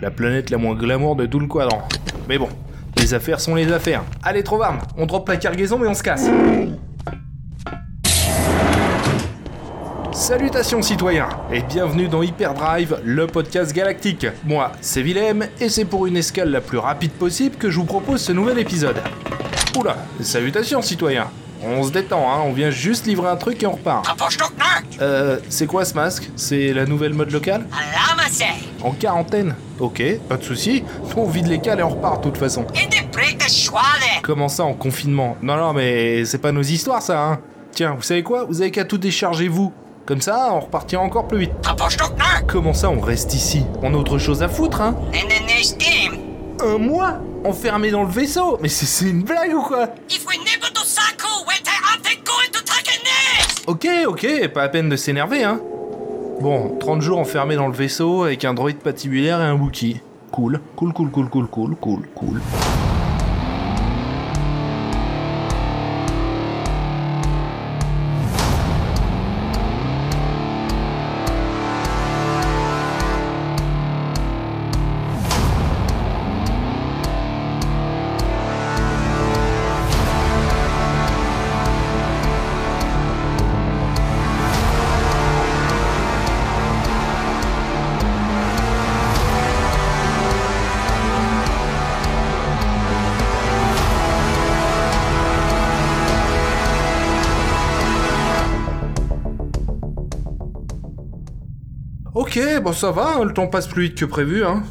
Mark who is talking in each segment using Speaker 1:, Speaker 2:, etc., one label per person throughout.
Speaker 1: La planète la moins glamour de tout le quadrant. Mais bon, les affaires sont les affaires. Allez, trop varme, on drop la cargaison et on se casse. Salutations citoyens et bienvenue dans Hyperdrive, le podcast galactique. Moi, c'est Willem et c'est pour une escale la plus rapide possible que je vous propose ce nouvel épisode. Oula, salutations citoyens. On se détend, hein, on vient juste livrer un truc et on repart. Euh, c'est quoi ce masque? C'est la nouvelle mode locale? En quarantaine. Ok, pas de souci. On vide les cales et on repart de toute façon. Comment ça en confinement? Non, non, mais c'est pas nos histoires ça, hein. Tiens, vous savez quoi? Vous avez qu'à tout décharger vous. Comme ça, on repartira encore plus vite. Comment ça, on reste ici? On a autre chose à foutre, hein? Un mois? Enfermé dans le vaisseau Mais c'est une blague ou quoi? Ok, ok, pas à peine de s'énerver, hein. Bon, 30 jours enfermé dans le vaisseau avec un droïde patibulaire et un Wookie. Cool, cool, cool, cool, cool, cool, cool, cool. Ok, bon ça va, hein, le temps passe plus vite que prévu, hein.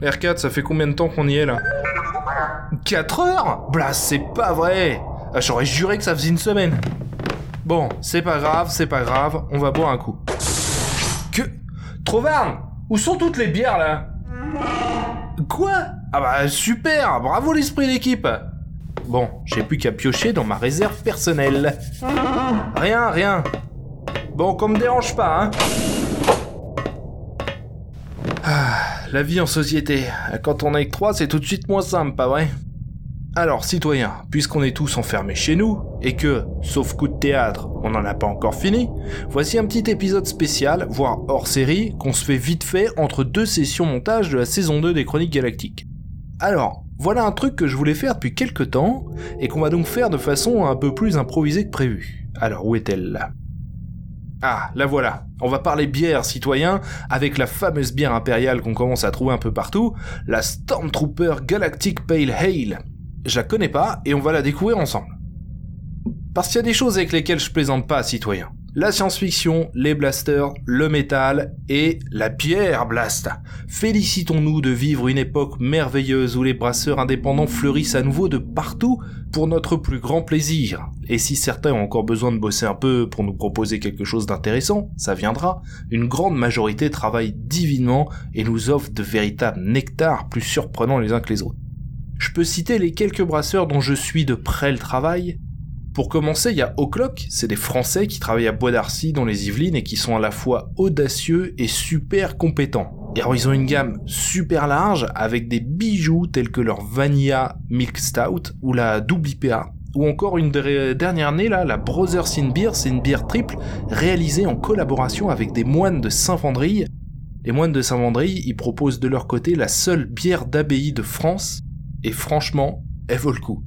Speaker 1: R4, ça fait combien de temps qu'on y est là? 4 heures? Blas, c'est pas vrai ah, J'aurais juré que ça faisait une semaine. Bon, c'est pas grave, c'est pas grave, on va boire un coup. Que... Trovarne Où sont toutes les bières là? Quoi? Ah bah super, bravo l'esprit d'équipe Bon, j'ai plus qu'à piocher dans ma réserve personnelle. Rien, rien. Bon, qu'on me dérange pas, hein. Ah, la vie en société. Quand on est que trois, c'est tout de suite moins simple, pas vrai? Alors, citoyens, puisqu'on est tous enfermés chez nous, et que, sauf coup de théâtre, on n'en a pas encore fini, voici un petit épisode spécial, voire hors série, qu'on se fait vite fait entre deux sessions montage de la saison 2 des Chroniques Galactiques. Alors, voilà un truc que je voulais faire depuis quelques temps, et qu'on va donc faire de façon un peu plus improvisée que prévu. Alors, où est-elle? Ah, la voilà. On va parler bière, citoyen, avec la fameuse bière impériale qu'on commence à trouver un peu partout, la Stormtrooper Galactic Pale Ale. Je la connais pas et on va la découvrir ensemble. Parce qu'il y a des choses avec lesquelles je plaisante pas, citoyen la science-fiction, les blasters, le métal et la bière blast. Félicitons-nous de vivre une époque merveilleuse où les brasseurs indépendants fleurissent à nouveau de partout pour notre plus grand plaisir. Et si certains ont encore besoin de bosser un peu pour nous proposer quelque chose d'intéressant, ça viendra. Une grande majorité travaille divinement et nous offre de véritables nectars plus surprenants les uns que les autres. Je peux citer les quelques brasseurs dont je suis de près le travail, pour commencer, il y a O'Clock, c'est des Français qui travaillent à Bois d'Arcy dans les Yvelines et qui sont à la fois audacieux et super compétents. Et alors ils ont une gamme super large avec des bijoux tels que leur Vanilla Milk Stout ou la double IPA. Ou encore une dernière née là, la Brothers in Beer, c'est une bière triple réalisée en collaboration avec des moines de Saint-Vendry. Les moines de Saint-Vendry, ils proposent de leur côté la seule bière d'abbaye de France, et franchement, elle vaut le coup.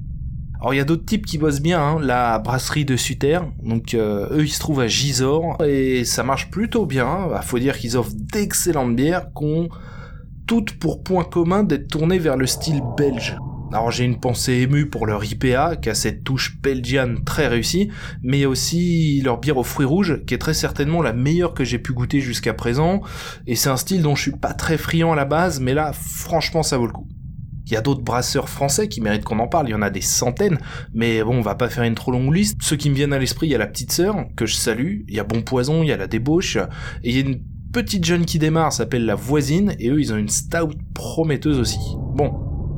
Speaker 1: Alors il y a d'autres types qui bossent bien, hein. la brasserie de Suter, donc euh, eux ils se trouvent à Gisors et ça marche plutôt bien. Bah, faut dire qu'ils offrent d'excellentes bières qui ont toutes pour point commun d'être tournées vers le style belge. Alors j'ai une pensée émue pour leur IPA qui a cette touche belgiane très réussie, mais aussi leur bière aux fruits rouges qui est très certainement la meilleure que j'ai pu goûter jusqu'à présent. Et c'est un style dont je suis pas très friand à la base, mais là franchement ça vaut le coup. Il y a d'autres brasseurs français qui méritent qu'on en parle, il y en a des centaines, mais bon, on va pas faire une trop longue liste. Ceux qui me viennent à l'esprit, il y a la petite sœur, que je salue, il y a Bon Poison, il y a la débauche, et il y a une petite jeune qui démarre, s'appelle la voisine, et eux, ils ont une stout prometteuse aussi. Bon,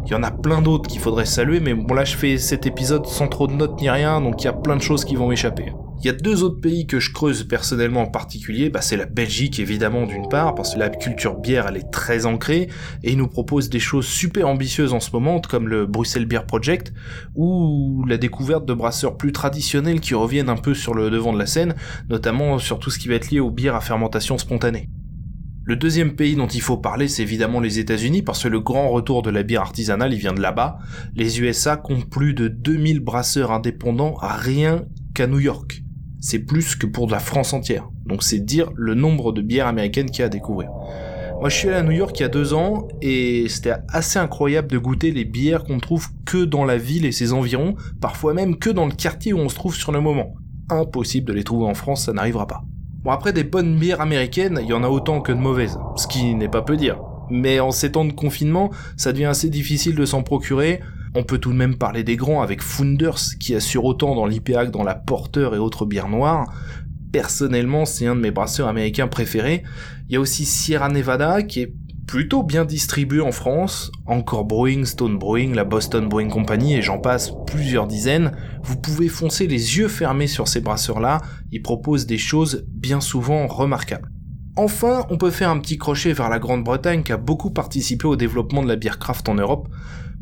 Speaker 1: il y en a plein d'autres qu'il faudrait saluer, mais bon là je fais cet épisode sans trop de notes ni rien, donc il y a plein de choses qui vont m'échapper. Il y a deux autres pays que je creuse personnellement en particulier, bah c'est la Belgique évidemment d'une part, parce que la culture bière elle est très ancrée, et ils nous proposent des choses super ambitieuses en ce moment, comme le Bruxelles Beer Project, ou la découverte de brasseurs plus traditionnels qui reviennent un peu sur le devant de la scène, notamment sur tout ce qui va être lié aux bières à fermentation spontanée. Le deuxième pays dont il faut parler, c'est évidemment les États-Unis, parce que le grand retour de la bière artisanale, il vient de là-bas. Les USA comptent plus de 2000 brasseurs indépendants rien qu'à New York. C'est plus que pour la France entière. Donc c'est dire le nombre de bières américaines qu'il y a à découvrir. Moi, je suis allé à New York il y a deux ans et c'était assez incroyable de goûter les bières qu'on trouve que dans la ville et ses environs, parfois même que dans le quartier où on se trouve sur le moment. Impossible de les trouver en France, ça n'arrivera pas. Bon après des bonnes bières américaines, il y en a autant que de mauvaises, ce qui n'est pas peu dire. Mais en ces temps de confinement, ça devient assez difficile de s'en procurer. On peut tout de même parler des grands avec Founders qui assure autant dans l'IPA que dans la Porter et autres bières noires. Personnellement, c'est un de mes brasseurs américains préférés. Il y a aussi Sierra Nevada qui est plutôt bien distribué en France, encore Brewing, Stone Brewing, la Boston Brewing Company et j'en passe plusieurs dizaines, vous pouvez foncer les yeux fermés sur ces brasseurs-là, ils proposent des choses bien souvent remarquables. Enfin, on peut faire un petit crochet vers la Grande-Bretagne qui a beaucoup participé au développement de la bière craft en Europe.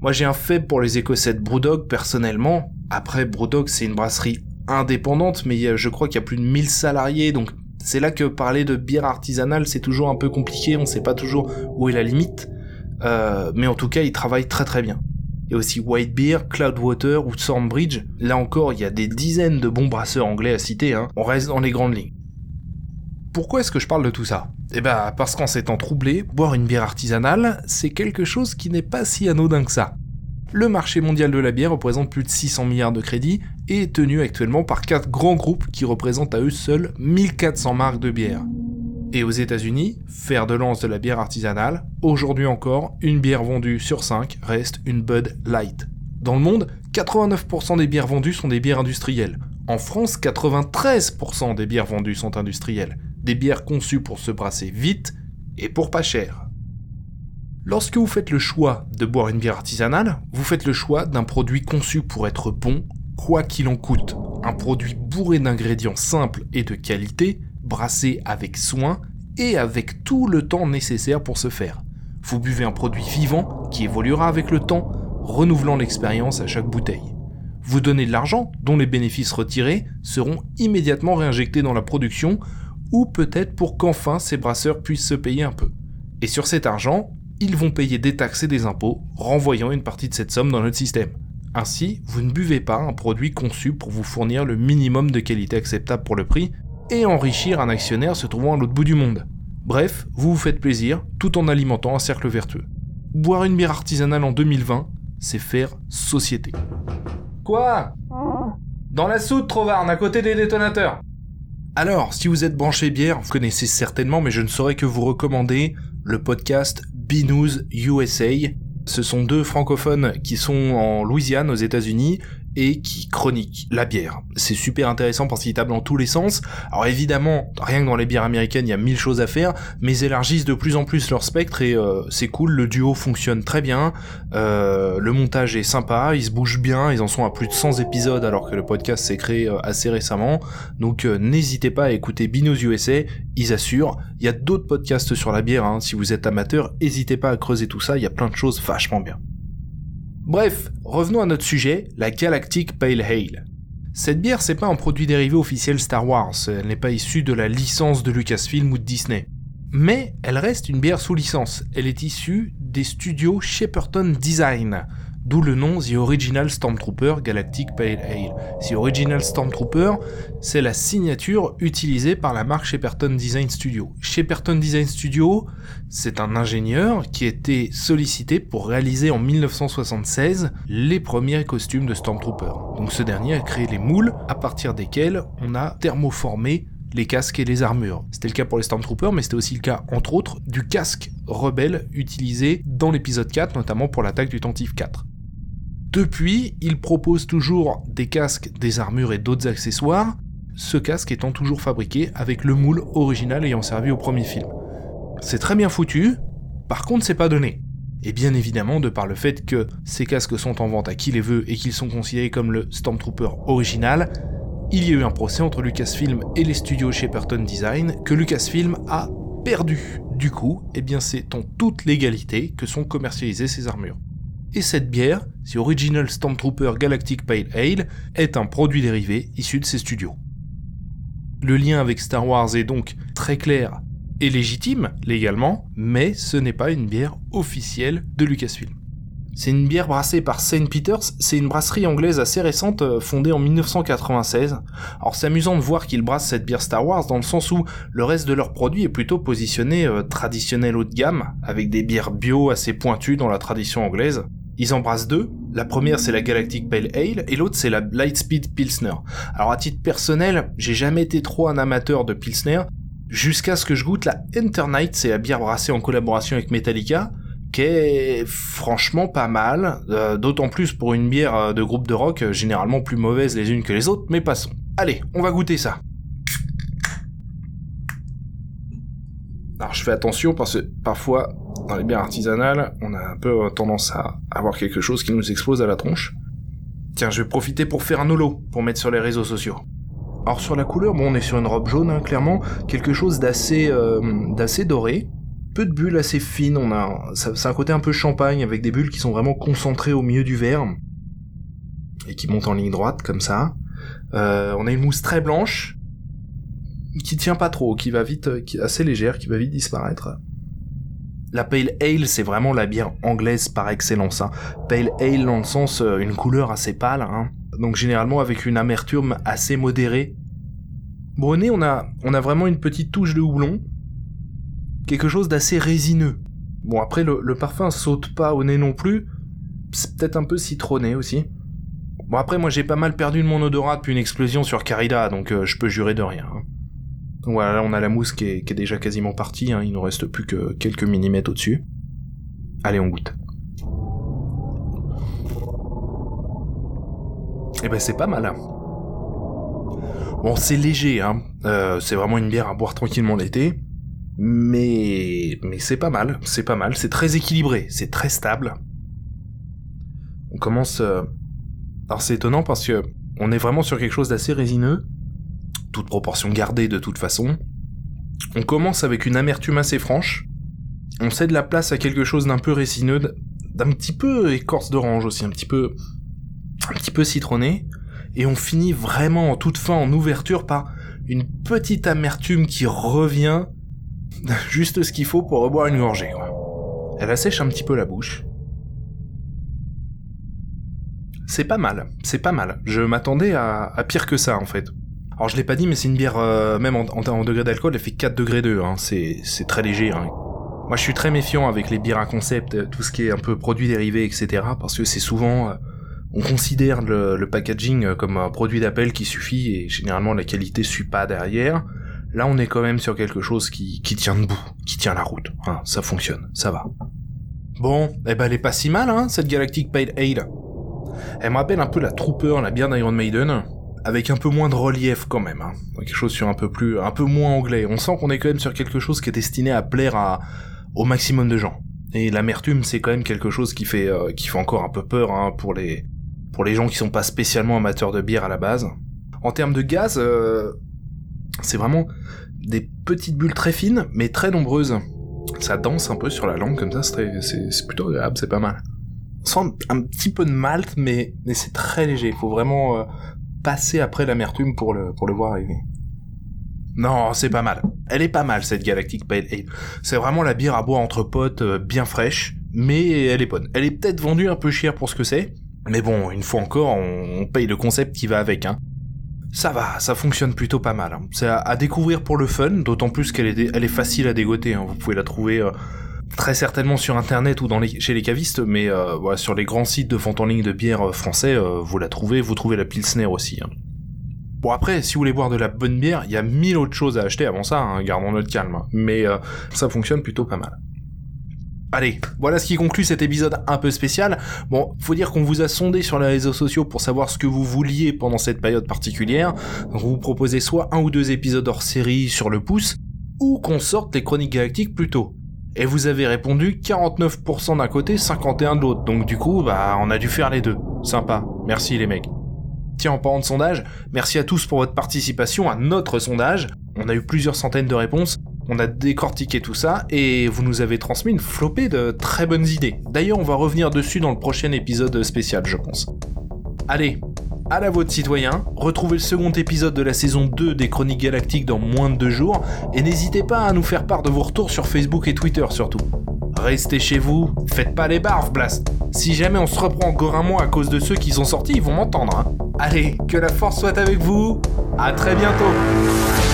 Speaker 1: Moi j'ai un fait pour les Écossais de Brewdog personnellement. Après Brewdog c'est une brasserie indépendante mais je crois qu'il y a plus de 1000 salariés donc c'est là que parler de bière artisanale, c'est toujours un peu compliqué, on sait pas toujours où est la limite. Euh, mais en tout cas, ils travaillent très très bien. Il y a aussi White Beer, Cloudwater ou Stormbridge. Là encore, il y a des dizaines de bons brasseurs anglais à citer, hein. on reste dans les grandes lignes. Pourquoi est-ce que je parle de tout ça? Eh ben, parce qu'en s'étant troublé, boire une bière artisanale, c'est quelque chose qui n'est pas si anodin que ça. Le marché mondial de la bière représente plus de 600 milliards de crédits et est tenu actuellement par quatre grands groupes qui représentent à eux seuls 1400 marques de bière. Et aux États-Unis, fer de lance de la bière artisanale, aujourd'hui encore, une bière vendue sur 5 reste une Bud Light. Dans le monde, 89% des bières vendues sont des bières industrielles. En France, 93% des bières vendues sont industrielles. Des bières conçues pour se brasser vite et pour pas cher. Lorsque vous faites le choix de boire une bière artisanale, vous faites le choix d'un produit conçu pour être bon, quoi qu'il en coûte. Un produit bourré d'ingrédients simples et de qualité, brassé avec soin et avec tout le temps nécessaire pour se faire. Vous buvez un produit vivant qui évoluera avec le temps, renouvelant l'expérience à chaque bouteille. Vous donnez de l'argent dont les bénéfices retirés seront immédiatement réinjectés dans la production ou peut-être pour qu'enfin ces brasseurs puissent se payer un peu. Et sur cet argent, ils vont payer des taxes et des impôts, renvoyant une partie de cette somme dans notre système. Ainsi, vous ne buvez pas un produit conçu pour vous fournir le minimum de qualité acceptable pour le prix et enrichir un actionnaire se trouvant à l'autre bout du monde. Bref, vous vous faites plaisir tout en alimentant un cercle vertueux. Boire une bière artisanale en 2020, c'est faire société. Quoi? Dans la soude, Trovarne, à côté des détonateurs. Alors, si vous êtes branché bière, vous connaissez certainement, mais je ne saurais que vous recommander le podcast B-News USA. Ce sont deux francophones qui sont en Louisiane aux États-Unis et qui chroniquent la bière. C'est super intéressant parce qu'ils tablent dans tous les sens. Alors évidemment, rien que dans les bières américaines, il y a mille choses à faire, mais ils élargissent de plus en plus leur spectre et euh, c'est cool, le duo fonctionne très bien, euh, le montage est sympa, ils se bougent bien, ils en sont à plus de 100 épisodes alors que le podcast s'est créé euh, assez récemment. Donc n'hésitez pas à écouter Binos USA, ils assurent. Il y a d'autres podcasts sur la bière, hein. si vous êtes amateur, n'hésitez pas à creuser tout ça, il y a plein de choses vachement bien. Bref, revenons à notre sujet, la Galactic Pale Ale. Cette bière, c'est pas un produit dérivé officiel Star Wars, elle n'est pas issue de la licence de Lucasfilm ou de Disney. Mais elle reste une bière sous licence, elle est issue des studios Shepperton Design, D'où le nom The Original Stormtrooper Galactic Pale Ale. The Original Stormtrooper, c'est la signature utilisée par la marque Shepperton Design Studio. Shepperton Design Studio, c'est un ingénieur qui a été sollicité pour réaliser en 1976 les premiers costumes de Stormtrooper. Donc ce dernier a créé les moules à partir desquels on a thermoformé les casques et les armures. C'était le cas pour les Stormtroopers, mais c'était aussi le cas, entre autres, du casque rebelle utilisé dans l'épisode 4, notamment pour l'attaque du Tantif 4. Depuis, il propose toujours des casques, des armures et d'autres accessoires, ce casque étant toujours fabriqué avec le moule original ayant servi au premier film. C'est très bien foutu, par contre c'est pas donné. Et bien évidemment, de par le fait que ces casques sont en vente à qui les veut et qu'ils sont considérés comme le Stormtrooper original, il y a eu un procès entre Lucasfilm et les studios Shepperton Design que Lucasfilm a perdu. Du coup, eh bien c'est en toute légalité que sont commercialisées ces armures. Et cette bière, The Original Stormtrooper Galactic Pale Ale, est un produit dérivé issu de ces studios. Le lien avec Star Wars est donc très clair est légitime, légalement, mais ce n'est pas une bière officielle de Lucasfilm. C'est une bière brassée par St. Peters, c'est une brasserie anglaise assez récente, euh, fondée en 1996. Alors c'est amusant de voir qu'ils brassent cette bière Star Wars dans le sens où le reste de leurs produits est plutôt positionné euh, traditionnel haut de gamme, avec des bières bio assez pointues dans la tradition anglaise. Ils en brassent deux. La première c'est la Galactic Pale Ale et l'autre c'est la Lightspeed Pilsner. Alors à titre personnel, j'ai jamais été trop un amateur de Pilsner, jusqu'à ce que je goûte la Enter Night, c'est la bière brassée en collaboration avec Metallica, franchement pas mal, euh, d'autant plus pour une bière euh, de groupe de rock, euh, généralement plus mauvaise les unes que les autres, mais passons. Allez, on va goûter ça. Alors je fais attention parce que parfois, dans les bières artisanales, on a un peu tendance à avoir quelque chose qui nous explose à la tronche. Tiens, je vais profiter pour faire un holo, pour mettre sur les réseaux sociaux. Alors sur la couleur, bon, on est sur une robe jaune, hein, clairement, quelque chose d'assez d'assez doré, peu de bulles assez fines, on a, c'est un côté un peu champagne avec des bulles qui sont vraiment concentrées au milieu du verre et qui montent en ligne droite comme ça. Euh, on a une mousse très blanche qui tient pas trop, qui va vite, qui est assez légère, qui va vite disparaître. La Pale Ale, c'est vraiment la bière anglaise par excellence. Hein. Pale Ale dans le sens euh, une couleur assez pâle, hein. donc généralement avec une amertume assez modérée. Bon, au nez, on a, on a vraiment une petite touche de houblon, quelque chose d'assez résineux. Bon après le, parfum saute pas au nez non plus, c'est peut-être un peu citronné aussi. Bon après moi j'ai pas mal perdu de mon odorat depuis une explosion sur Carida, donc euh, je peux jurer de rien. Hein. Voilà, là on a la mousse qui est, déjà quasiment partie, hein. il nous reste plus que quelques millimètres au-dessus. Allez on goûte. Eh ben c'est pas mal. Hein. Bon c'est léger. Euh, c'est vraiment une bière à boire tranquillement l'été mais mais c'est pas mal, c'est pas mal, c'est très équilibré, c'est très stable. On commence euh, alors c'est étonnant parce que on est vraiment sur quelque chose d'assez résineux, toute proportion gardée de toute façon. On commence avec une amertume assez franche. On cède la place à quelque chose d'un peu résineux, d'un petit peu écorce d'orange aussi, un petit peu un petit peu citronné et on finit vraiment en toute fin en ouverture par une petite amertume qui revient Juste ce qu'il faut pour reboire une gorgée, Elle assèche un petit peu la bouche. C'est pas mal, c'est pas mal. Je m'attendais à, pire que ça, en fait. Alors je l'ai pas dit, mais c'est une bière, euh, même en, en, degré d'alcool, elle fait 4 degrés 2, hein. c'est, très léger. Hein. Moi je suis très méfiant avec les bières à concept, tout ce qui est un peu produit dérivé, etc. Parce que c'est souvent... Euh, on considère le, le, packaging comme un produit d'appel qui suffit et généralement la qualité suit pas derrière. Là, on est quand même sur quelque chose qui, tient debout, qui tient la route. Hein, ça fonctionne, ça va. Bon, eh ben elle est pas si mal, hein, cette Galactic Pale Ale. Elle me rappelle un peu la Trooper, la bière d'Iron Maiden, avec un peu moins de relief quand même. Hein. Quelque chose sur un peu plus, un peu moins anglais. On sent qu'on est quand même sur quelque chose qui est destiné à plaire au maximum de gens. Et l'amertume, c'est quand même quelque chose qui fait, euh, encore un peu peur hein, pour les, pour les gens qui sont pas spécialement amateurs de bière à la base. En termes de gaz, euh, c'est vraiment des petites bulles très fines, mais très nombreuses. Ça danse un peu sur la langue comme ça, c'est plutôt agréable, c'est pas mal. Sent un petit peu de malt, mais, c'est très léger. Il faut vraiment euh, passer après l'amertume pour le, voir arriver. Non, c'est pas mal. Elle est pas mal cette Galactic Pale Ale. C'est vraiment la bière à boire entre potes, euh, bien fraîche, mais elle est bonne. Elle est peut-être vendue un peu cher pour ce que c'est, mais bon, une fois encore, on, on paye le concept qui va avec. Hein ça va, ça fonctionne plutôt pas mal. Hein. C'est à, découvrir pour le fun, d'autant plus qu'elle est, facile à dégoter. Hein. Vous pouvez la trouver euh, très certainement sur internet ou chez les cavistes, mais euh, sur les grands sites de vente en ligne de bière euh, français, vous la trouvez. Vous trouvez la Pilsner aussi. Hein. Bon après, si vous voulez boire de la bonne bière, il y a mille autres choses à acheter avant ça, gardons notre calme. Mais ça fonctionne plutôt pas mal. Allez, voilà ce qui conclut cet épisode un peu spécial. Bon, faut dire qu'on vous a sondé sur les réseaux sociaux pour savoir ce que vous vouliez pendant cette période particulière. Vous proposez soit un ou deux épisodes hors série sur le pouce, ou qu'on sorte les chroniques galactiques plus tôt. Et vous avez répondu 49% d'un côté, 51% de l'autre. Donc du coup, bah, on a dû faire les deux. Sympa. Merci les mecs. Tiens, en parlant de sondage, merci à tous pour votre participation à notre sondage. On a eu plusieurs centaines de réponses on a décortiqué tout ça et vous nous avez transmis une flopée de très bonnes idées. D'ailleurs, on va revenir dessus dans le prochain épisode spécial, je pense. Allez, à la vôtre citoyens, retrouvez le second épisode de la saison 2 des Chroniques Galactiques dans moins de deux jours, et n'hésitez pas à nous faire part de vos retours sur Facebook et Twitter surtout. Restez chez vous, faites pas les barves, Blast. Si jamais on se reprend encore un mois à cause de ceux qui sont sortis, ils vont m'entendre. Hein. Allez, que la force soit avec vous. À très bientôt.